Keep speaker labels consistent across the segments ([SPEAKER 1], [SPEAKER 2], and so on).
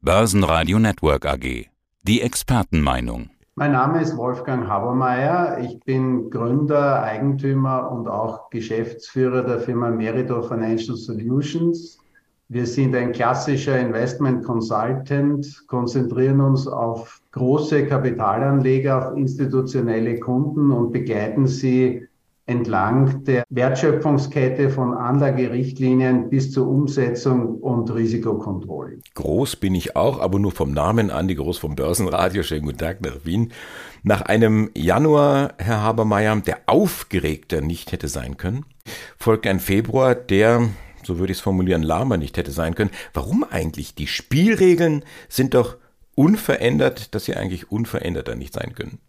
[SPEAKER 1] Börsenradio Network AG. Die Expertenmeinung.
[SPEAKER 2] Mein Name ist Wolfgang Habermeier. Ich bin Gründer, Eigentümer und auch Geschäftsführer der Firma Merito Financial Solutions. Wir sind ein klassischer Investment Consultant, konzentrieren uns auf große Kapitalanleger, auf institutionelle Kunden und begleiten sie entlang der Wertschöpfungskette von Anlagerichtlinien bis zur Umsetzung und Risikokontrolle.
[SPEAKER 3] Groß bin ich auch, aber nur vom Namen Andi Groß vom Börsenradio. Schönen guten Tag nach Wien. Nach einem Januar, Herr Habermeier, der aufgeregter nicht hätte sein können, folgt ein Februar, der, so würde ich es formulieren, lahmer nicht hätte sein können. Warum eigentlich? Die Spielregeln sind doch unverändert, dass sie eigentlich unveränderter nicht sein können.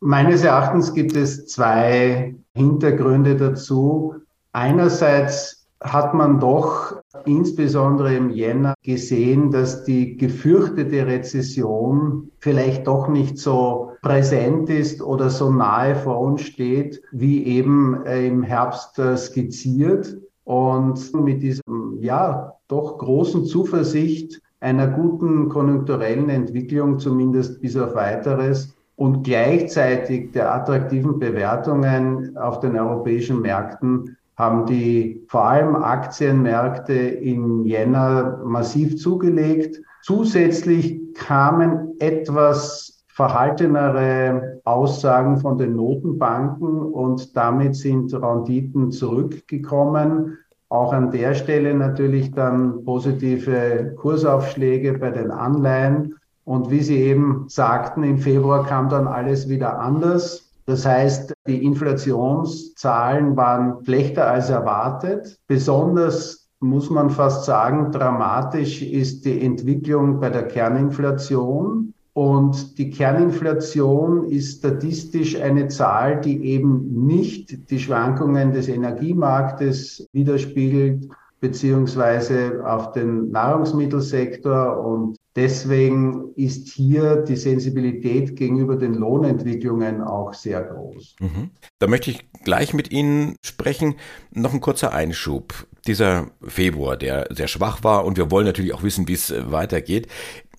[SPEAKER 2] Meines Erachtens gibt es zwei Hintergründe dazu. Einerseits hat man doch insbesondere im Jänner gesehen, dass die gefürchtete Rezession vielleicht doch nicht so präsent ist oder so nahe vor uns steht, wie eben äh, im Herbst äh, skizziert. Und mit diesem, ja, doch großen Zuversicht einer guten konjunkturellen Entwicklung, zumindest bis auf weiteres, und gleichzeitig der attraktiven Bewertungen auf den europäischen Märkten haben die vor allem Aktienmärkte in Jänner massiv zugelegt. Zusätzlich kamen etwas verhaltenere Aussagen von den Notenbanken und damit sind Renditen zurückgekommen. Auch an der Stelle natürlich dann positive Kursaufschläge bei den Anleihen. Und wie Sie eben sagten, im Februar kam dann alles wieder anders. Das heißt, die Inflationszahlen waren schlechter als erwartet. Besonders muss man fast sagen, dramatisch ist die Entwicklung bei der Kerninflation. Und die Kerninflation ist statistisch eine Zahl, die eben nicht die Schwankungen des Energiemarktes widerspiegelt, beziehungsweise auf den Nahrungsmittelsektor. Und deswegen ist hier die Sensibilität gegenüber den Lohnentwicklungen auch sehr groß.
[SPEAKER 3] Mhm. Da möchte ich gleich mit Ihnen sprechen. Noch ein kurzer Einschub. Dieser Februar, der sehr schwach war und wir wollen natürlich auch wissen, wie es weitergeht.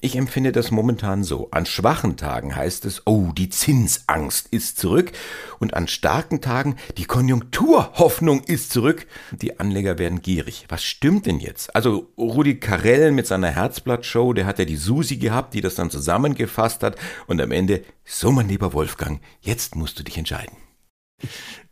[SPEAKER 3] Ich empfinde das momentan so. An schwachen Tagen heißt es, oh, die Zinsangst ist zurück und an starken Tagen, die Konjunkturhoffnung ist zurück. Die Anleger werden gierig. Was stimmt denn jetzt? Also Rudi Carell mit seiner Herzblatt-Show, der hat ja die Susi gehabt, die das dann zusammengefasst hat und am Ende, so mein lieber Wolfgang, jetzt musst du dich entscheiden.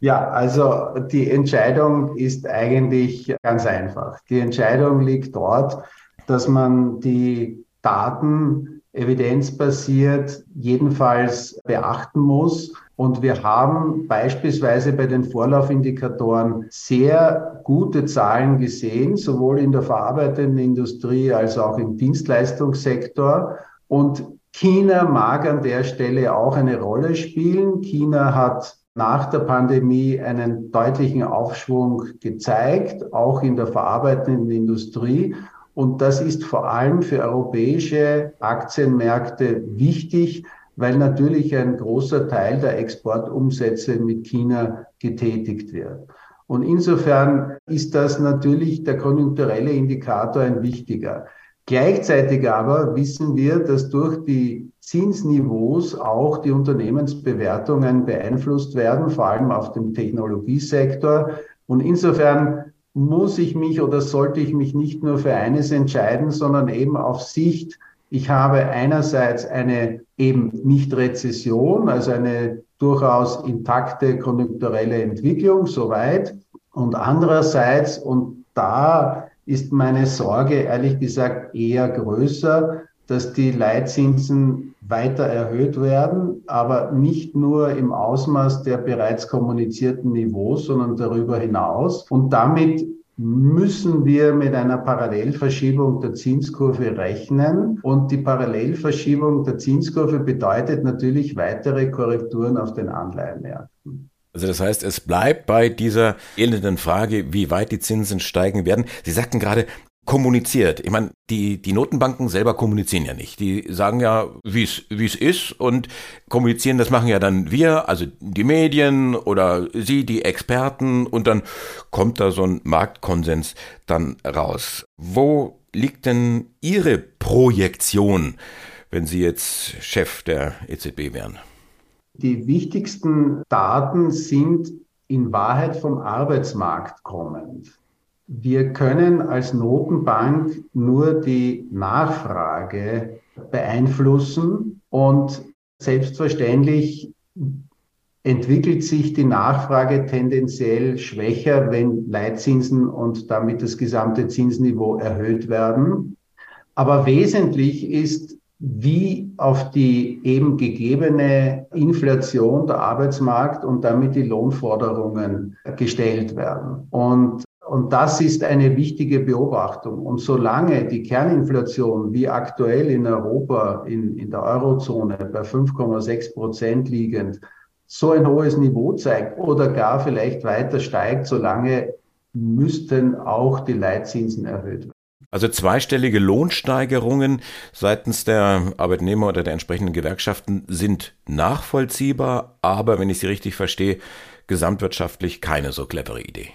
[SPEAKER 2] Ja, also die Entscheidung ist eigentlich ganz einfach. Die Entscheidung liegt dort, dass man die Daten evidenzbasiert jedenfalls beachten muss. Und wir haben beispielsweise bei den Vorlaufindikatoren sehr gute Zahlen gesehen, sowohl in der verarbeitenden Industrie als auch im Dienstleistungssektor. Und China mag an der Stelle auch eine Rolle spielen. China hat nach der Pandemie einen deutlichen Aufschwung gezeigt, auch in der verarbeitenden Industrie. Und das ist vor allem für europäische Aktienmärkte wichtig, weil natürlich ein großer Teil der Exportumsätze mit China getätigt wird. Und insofern ist das natürlich der konjunkturelle Indikator ein wichtiger. Gleichzeitig aber wissen wir, dass durch die Zinsniveaus auch die Unternehmensbewertungen beeinflusst werden, vor allem auf dem Technologiesektor. Und insofern muss ich mich oder sollte ich mich nicht nur für eines entscheiden, sondern eben auf Sicht. Ich habe einerseits eine eben nicht Rezession, also eine durchaus intakte konjunkturelle Entwicklung, soweit. Und andererseits, und da ist meine Sorge ehrlich gesagt eher größer, dass die Leitzinsen weiter erhöht werden, aber nicht nur im Ausmaß der bereits kommunizierten Niveaus, sondern darüber hinaus. Und damit müssen wir mit einer Parallelverschiebung der Zinskurve rechnen. Und die Parallelverschiebung der Zinskurve bedeutet natürlich weitere Korrekturen auf den Anleihenmärkten.
[SPEAKER 3] Also das heißt, es bleibt bei dieser elenden Frage, wie weit die Zinsen steigen werden. Sie sagten gerade, kommuniziert. Ich meine, die, die Notenbanken selber kommunizieren ja nicht. Die sagen ja, wie es wie es ist und kommunizieren, das machen ja dann wir, also die Medien oder Sie, die Experten und dann kommt da so ein Marktkonsens dann raus. Wo liegt denn Ihre Projektion, wenn Sie jetzt Chef der EZB wären?
[SPEAKER 2] Die wichtigsten Daten sind in Wahrheit vom Arbeitsmarkt kommend. Wir können als Notenbank nur die Nachfrage beeinflussen und selbstverständlich entwickelt sich die Nachfrage tendenziell schwächer, wenn Leitzinsen und damit das gesamte Zinsniveau erhöht werden. Aber wesentlich ist, wie auf die eben gegebene Inflation der Arbeitsmarkt und damit die Lohnforderungen gestellt werden. Und und das ist eine wichtige Beobachtung. Und solange die Kerninflation wie aktuell in Europa, in, in der Eurozone bei 5,6 Prozent liegend, so ein hohes Niveau zeigt oder gar vielleicht weiter steigt, solange müssten auch die Leitzinsen erhöht werden.
[SPEAKER 3] Also zweistellige Lohnsteigerungen seitens der Arbeitnehmer oder der entsprechenden Gewerkschaften sind nachvollziehbar, aber wenn ich Sie richtig verstehe, gesamtwirtschaftlich keine so clevere Idee.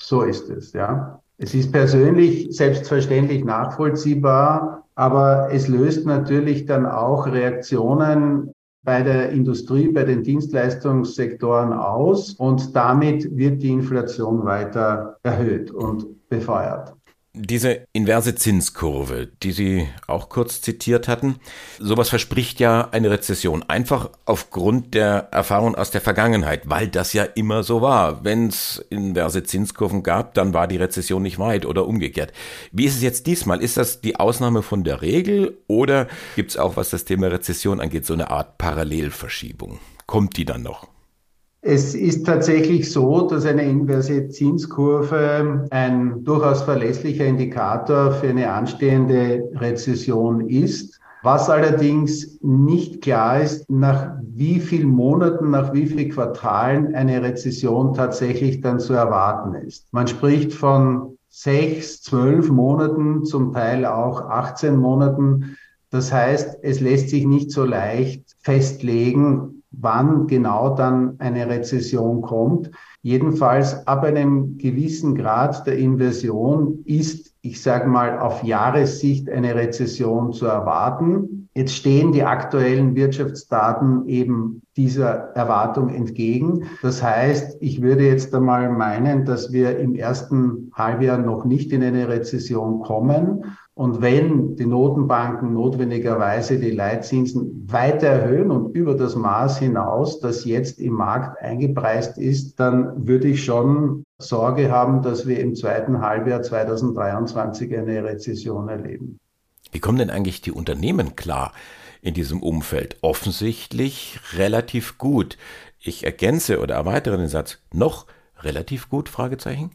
[SPEAKER 2] So ist es, ja. Es ist persönlich selbstverständlich nachvollziehbar, aber es löst natürlich dann auch Reaktionen bei der Industrie, bei den Dienstleistungssektoren aus und damit wird die Inflation weiter erhöht und befeuert.
[SPEAKER 3] Diese inverse Zinskurve, die Sie auch kurz zitiert hatten, sowas verspricht ja eine Rezession. Einfach aufgrund der Erfahrung aus der Vergangenheit, weil das ja immer so war. Wenn es inverse Zinskurven gab, dann war die Rezession nicht weit oder umgekehrt. Wie ist es jetzt diesmal? Ist das die Ausnahme von der Regel oder gibt es auch, was das Thema Rezession angeht, so eine Art Parallelverschiebung? Kommt die dann noch?
[SPEAKER 2] Es ist tatsächlich so, dass eine inverse Zinskurve ein durchaus verlässlicher Indikator für eine anstehende Rezession ist. Was allerdings nicht klar ist, nach wie vielen Monaten, nach wie vielen Quartalen eine Rezession tatsächlich dann zu erwarten ist. Man spricht von sechs, zwölf Monaten, zum Teil auch 18 Monaten. Das heißt, es lässt sich nicht so leicht festlegen, wann genau dann eine Rezession kommt. Jedenfalls ab einem gewissen Grad der Inversion ist, ich sage mal, auf Jahressicht eine Rezession zu erwarten. Jetzt stehen die aktuellen Wirtschaftsdaten eben dieser Erwartung entgegen. Das heißt, ich würde jetzt einmal meinen, dass wir im ersten Halbjahr noch nicht in eine Rezession kommen. Und wenn die Notenbanken notwendigerweise die Leitzinsen weiter erhöhen und über das Maß hinaus, das jetzt im Markt eingepreist ist, dann würde ich schon Sorge haben, dass wir im zweiten Halbjahr 2023 eine Rezession erleben.
[SPEAKER 3] Wie kommen denn eigentlich die Unternehmen klar in diesem Umfeld? Offensichtlich relativ gut. Ich ergänze oder erweitere den Satz noch relativ gut? Fragezeichen.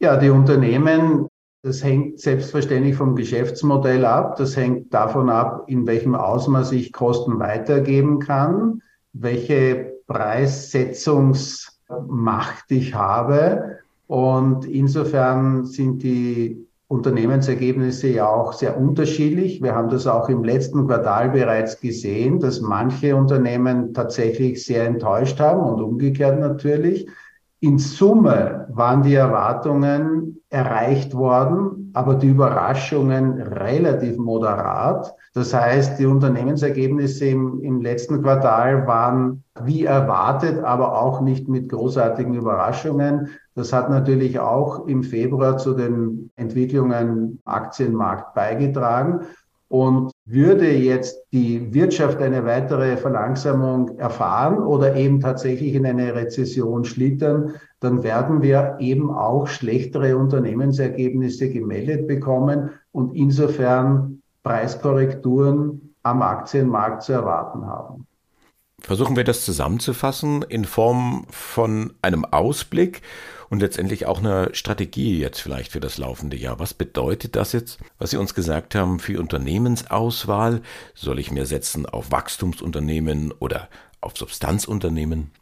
[SPEAKER 2] Ja, die Unternehmen das hängt selbstverständlich vom Geschäftsmodell ab. Das hängt davon ab, in welchem Ausmaß ich Kosten weitergeben kann, welche Preissetzungsmacht ich habe. Und insofern sind die Unternehmensergebnisse ja auch sehr unterschiedlich. Wir haben das auch im letzten Quartal bereits gesehen, dass manche Unternehmen tatsächlich sehr enttäuscht haben und umgekehrt natürlich. In Summe waren die Erwartungen erreicht worden, aber die Überraschungen relativ moderat. Das heißt, die Unternehmensergebnisse im, im letzten Quartal waren wie erwartet, aber auch nicht mit großartigen Überraschungen. Das hat natürlich auch im Februar zu den Entwicklungen Aktienmarkt beigetragen. Und würde jetzt die Wirtschaft eine weitere Verlangsamung erfahren oder eben tatsächlich in eine Rezession schlittern, dann werden wir eben auch schlechtere Unternehmensergebnisse gemeldet bekommen und insofern Preiskorrekturen am Aktienmarkt zu erwarten haben.
[SPEAKER 3] Versuchen wir das zusammenzufassen in Form von einem Ausblick und letztendlich auch eine Strategie jetzt vielleicht für das laufende Jahr. Was bedeutet das jetzt, was Sie uns gesagt haben für Unternehmensauswahl? Soll ich mehr setzen auf Wachstumsunternehmen oder auf Substanzunternehmen?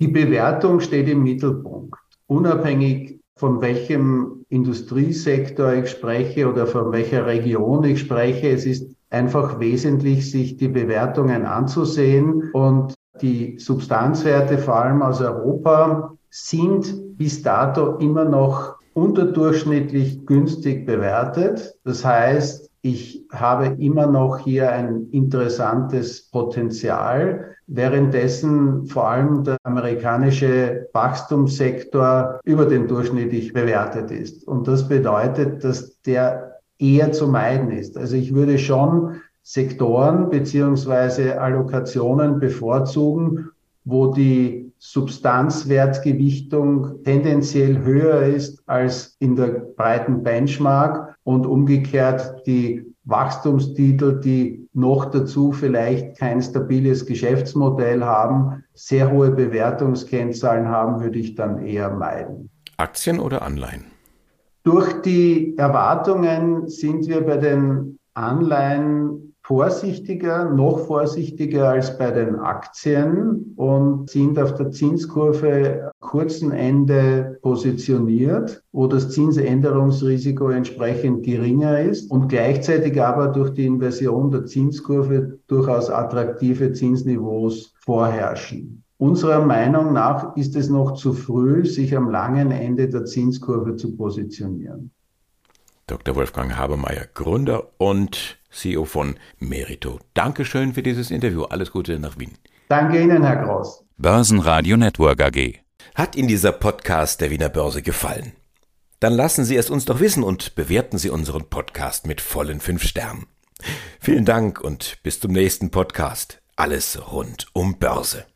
[SPEAKER 2] Die Bewertung steht im Mittelpunkt. Unabhängig von welchem Industriesektor ich spreche oder von welcher Region ich spreche, es ist einfach wesentlich, sich die Bewertungen anzusehen und die Substanzwerte vor allem aus Europa sind bis dato immer noch unterdurchschnittlich günstig bewertet. Das heißt, ich habe immer noch hier ein interessantes Potenzial, währenddessen vor allem der amerikanische Wachstumssektor über den durchschnittlich bewertet ist. Und das bedeutet, dass der eher zu meiden ist. Also ich würde schon Sektoren beziehungsweise Allokationen bevorzugen, wo die Substanzwertgewichtung tendenziell höher ist als in der breiten Benchmark und umgekehrt die Wachstumstitel, die noch dazu vielleicht kein stabiles Geschäftsmodell haben, sehr hohe Bewertungskennzahlen haben, würde ich dann eher meiden.
[SPEAKER 3] Aktien oder Anleihen?
[SPEAKER 2] Durch die Erwartungen sind wir bei den Anleihen vorsichtiger, noch vorsichtiger als bei den Aktien und sind auf der Zinskurve kurzen Ende positioniert, wo das Zinsänderungsrisiko entsprechend geringer ist und gleichzeitig aber durch die Inversion der Zinskurve durchaus attraktive Zinsniveaus vorherrschen. Unserer Meinung nach ist es noch zu früh, sich am langen Ende der Zinskurve zu positionieren.
[SPEAKER 3] Dr. Wolfgang Habermeier, Gründer und CEO von Merito. Dankeschön für dieses Interview. Alles Gute nach Wien.
[SPEAKER 2] Danke Ihnen, Herr Groß.
[SPEAKER 1] Börsenradio Network AG.
[SPEAKER 3] Hat Ihnen dieser Podcast der Wiener Börse gefallen? Dann lassen Sie es uns doch wissen und bewerten Sie unseren Podcast mit vollen fünf Sternen. Vielen Dank und bis zum nächsten Podcast. Alles rund um Börse.